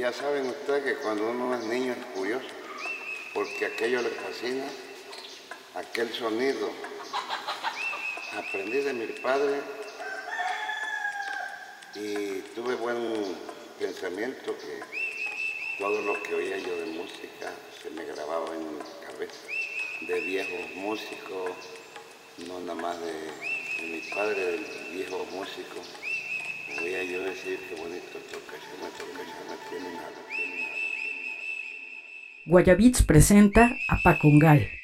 ya saben ustedes que cuando uno es niño es curioso, porque aquello le fascina, aquel sonido. Aprendí de mi padre y tuve buen pensamiento que todo lo que oía yo de música se me grababa en mi cabeza, de viejos músicos, no nada más de, de mi padre, del viejo músico. Oía yo decir qué bonito toca, se me toca, se me tiene nada, tiene nada. Guayabits presenta a Pacungal.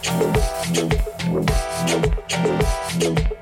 Thank you.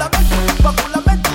Basculamente, basculamente.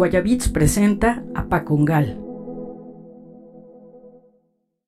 Guayabits presenta a Pacungal